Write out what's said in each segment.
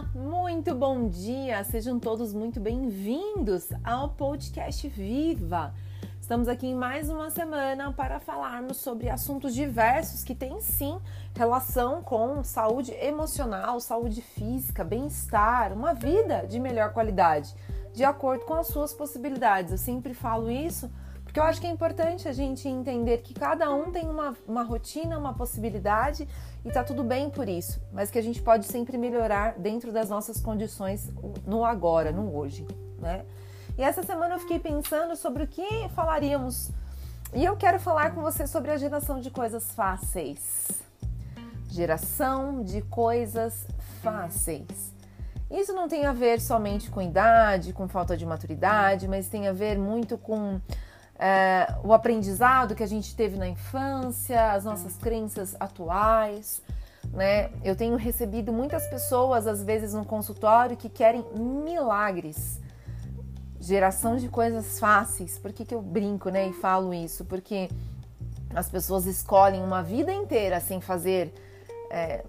Olá, muito bom dia! Sejam todos muito bem-vindos ao podcast Viva. Estamos aqui em mais uma semana para falarmos sobre assuntos diversos que têm sim relação com saúde emocional, saúde física, bem-estar, uma vida de melhor qualidade, de acordo com as suas possibilidades. Eu sempre falo isso porque eu acho que é importante a gente entender que cada um tem uma, uma rotina, uma possibilidade e tá tudo bem por isso, mas que a gente pode sempre melhorar dentro das nossas condições no agora, no hoje, né? E essa semana eu fiquei pensando sobre o que falaríamos e eu quero falar com você sobre a geração de coisas fáceis. Geração de coisas fáceis. Isso não tem a ver somente com idade, com falta de maturidade, mas tem a ver muito com é, o aprendizado que a gente teve na infância, as nossas crenças atuais. Né? Eu tenho recebido muitas pessoas, às vezes, no consultório, que querem milagres, geração de coisas fáceis. Por que, que eu brinco né, e falo isso? Porque as pessoas escolhem uma vida inteira sem fazer é,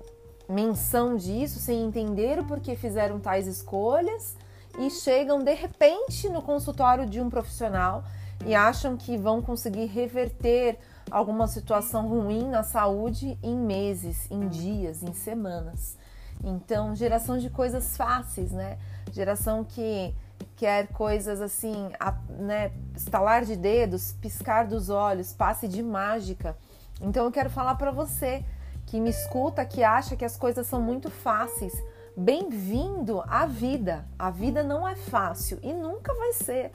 menção disso, sem entender o porquê fizeram tais escolhas e chegam de repente no consultório de um profissional e acham que vão conseguir reverter alguma situação ruim na saúde em meses, em dias, em semanas. Então, geração de coisas fáceis, né? Geração que quer coisas assim, a, né, estalar de dedos, piscar dos olhos, passe de mágica. Então, eu quero falar para você que me escuta, que acha que as coisas são muito fáceis. Bem-vindo à vida. A vida não é fácil e nunca vai ser.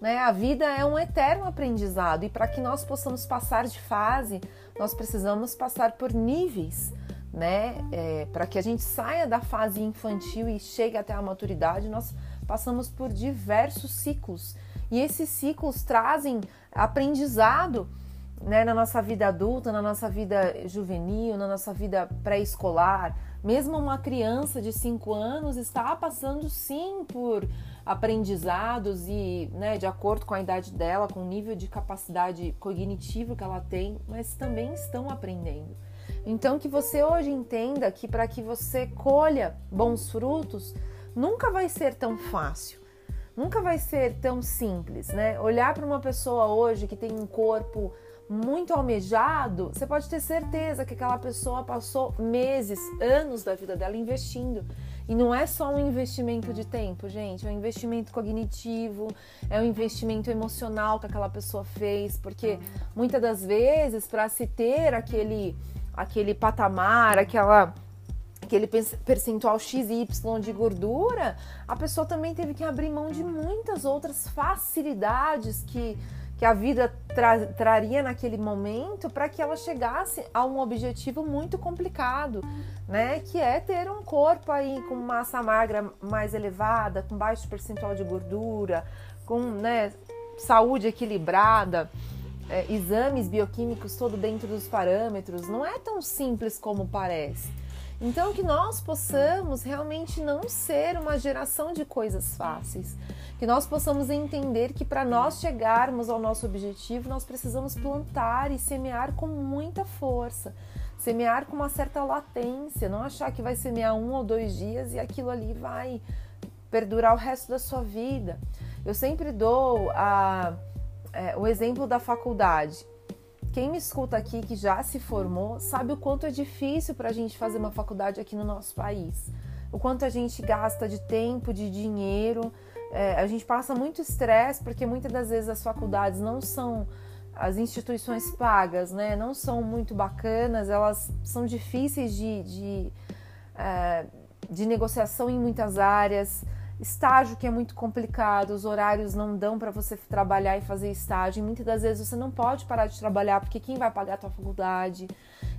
Né? A vida é um eterno aprendizado e para que nós possamos passar de fase, nós precisamos passar por níveis. Né? É, para que a gente saia da fase infantil e chegue até a maturidade, nós passamos por diversos ciclos. E esses ciclos trazem aprendizado né, na nossa vida adulta, na nossa vida juvenil, na nossa vida pré-escolar. Mesmo uma criança de 5 anos está passando sim por aprendizados e, né, de acordo com a idade dela, com o nível de capacidade cognitiva que ela tem, mas também estão aprendendo. Então, que você hoje entenda que para que você colha bons frutos, nunca vai ser tão fácil. Nunca vai ser tão simples, né? Olhar para uma pessoa hoje que tem um corpo muito almejado, você pode ter certeza que aquela pessoa passou meses, anos da vida dela investindo. E não é só um investimento de tempo, gente, é um investimento cognitivo, é um investimento emocional que aquela pessoa fez, porque muitas das vezes para se ter aquele aquele patamar, aquela aquele percentual XY de gordura, a pessoa também teve que abrir mão de muitas outras facilidades que que a vida tra traria naquele momento para que ela chegasse a um objetivo muito complicado, né? Que é ter um corpo aí com massa magra mais elevada, com baixo percentual de gordura, com né, saúde equilibrada, é, exames bioquímicos todo dentro dos parâmetros. Não é tão simples como parece. Então, que nós possamos realmente não ser uma geração de coisas fáceis, que nós possamos entender que para nós chegarmos ao nosso objetivo, nós precisamos plantar e semear com muita força, semear com uma certa latência, não achar que vai semear um ou dois dias e aquilo ali vai perdurar o resto da sua vida. Eu sempre dou a, é, o exemplo da faculdade. Quem me escuta aqui que já se formou sabe o quanto é difícil para a gente fazer uma faculdade aqui no nosso país. O quanto a gente gasta de tempo, de dinheiro. É, a gente passa muito estresse porque muitas das vezes as faculdades não são as instituições pagas, né? Não são muito bacanas, elas são difíceis de, de, é, de negociação em muitas áreas estágio que é muito complicado, os horários não dão para você trabalhar e fazer estágio. E muitas das vezes você não pode parar de trabalhar porque quem vai pagar a tua faculdade?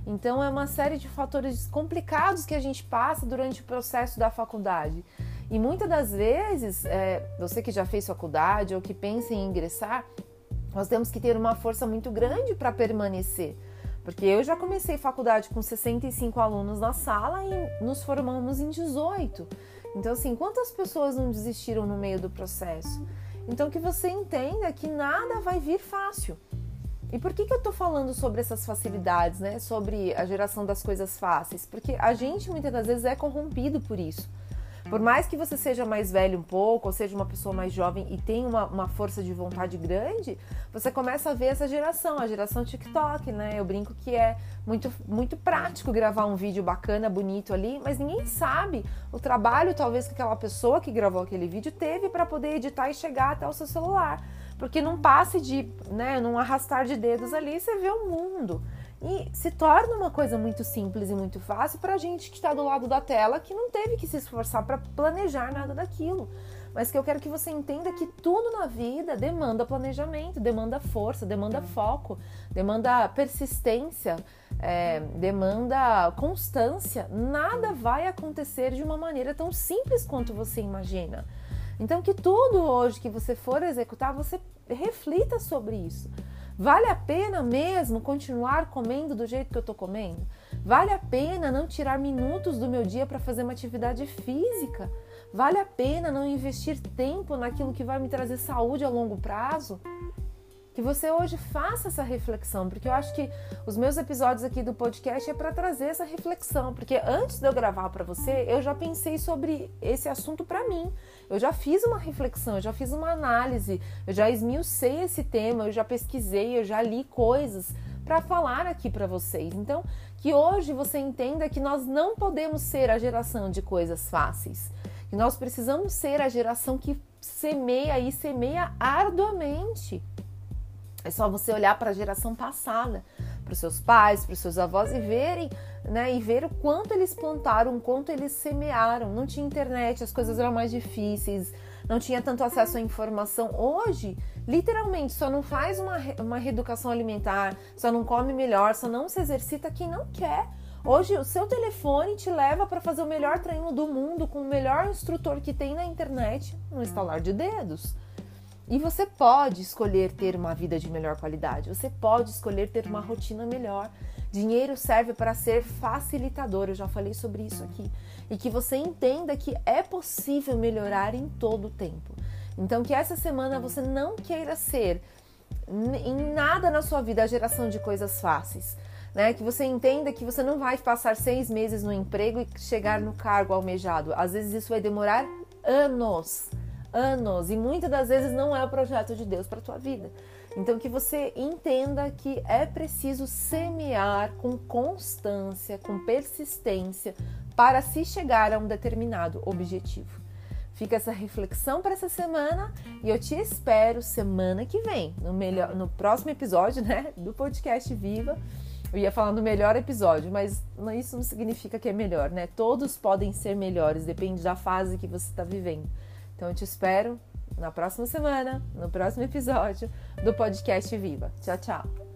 Então é uma série de fatores complicados que a gente passa durante o processo da faculdade. E muitas das vezes, é, você que já fez faculdade ou que pensa em ingressar, nós temos que ter uma força muito grande para permanecer. Porque eu já comecei faculdade com 65 alunos na sala e nos formamos em 18. Então, assim, quantas pessoas não desistiram no meio do processo? Então, que você entenda que nada vai vir fácil. E por que, que eu tô falando sobre essas facilidades, né? Sobre a geração das coisas fáceis? Porque a gente muitas das vezes é corrompido por isso. Por mais que você seja mais velho um pouco, ou seja uma pessoa mais jovem e tenha uma, uma força de vontade grande, você começa a ver essa geração, a geração TikTok, né? Eu brinco que é muito, muito prático gravar um vídeo bacana, bonito ali, mas ninguém sabe o trabalho, talvez, que aquela pessoa que gravou aquele vídeo teve para poder editar e chegar até o seu celular. Porque num passe de, né, num arrastar de dedos ali, você vê o mundo. E se torna uma coisa muito simples e muito fácil para a gente que está do lado da tela, que não teve que se esforçar para planejar nada daquilo. Mas que eu quero que você entenda que tudo na vida demanda planejamento, demanda força, demanda foco, demanda persistência, é, demanda constância. Nada vai acontecer de uma maneira tão simples quanto você imagina. Então, que tudo hoje que você for executar, você reflita sobre isso. Vale a pena mesmo continuar comendo do jeito que eu estou comendo? Vale a pena não tirar minutos do meu dia para fazer uma atividade física? Vale a pena não investir tempo naquilo que vai me trazer saúde a longo prazo? Que você hoje faça essa reflexão, porque eu acho que os meus episódios aqui do podcast é para trazer essa reflexão, porque antes de eu gravar para você, eu já pensei sobre esse assunto para mim. Eu já fiz uma reflexão, eu já fiz uma análise, eu já esmiucei esse tema, eu já pesquisei, eu já li coisas para falar aqui para vocês. Então, que hoje você entenda que nós não podemos ser a geração de coisas fáceis. Que nós precisamos ser a geração que semeia e semeia arduamente. É só você olhar para a geração passada, para os seus pais, para os seus avós e verem, né, e ver o quanto eles plantaram, o quanto eles semearam. Não tinha internet, as coisas eram mais difíceis, não tinha tanto acesso à informação. Hoje, literalmente, só não faz uma, uma reeducação alimentar, só não come melhor, só não se exercita quem não quer. Hoje, o seu telefone te leva para fazer o melhor treino do mundo com o melhor instrutor que tem na internet no instalar de dedos. E você pode escolher ter uma vida de melhor qualidade, você pode escolher ter uma rotina melhor. Dinheiro serve para ser facilitador, eu já falei sobre isso aqui. E que você entenda que é possível melhorar em todo o tempo. Então, que essa semana você não queira ser em nada na sua vida a geração de coisas fáceis. Né? Que você entenda que você não vai passar seis meses no emprego e chegar no cargo almejado. Às vezes isso vai demorar anos anos e muitas das vezes não é o projeto de Deus para tua vida. Então que você entenda que é preciso semear com constância, com persistência para se chegar a um determinado objetivo. Fica essa reflexão para essa semana e eu te espero semana que vem, no melhor no próximo episódio, né, do podcast Viva. Eu ia falar no melhor episódio, mas isso não significa que é melhor, né? Todos podem ser melhores, depende da fase que você está vivendo. Então eu te espero na próxima semana, no próximo episódio do podcast Viva. Tchau, tchau.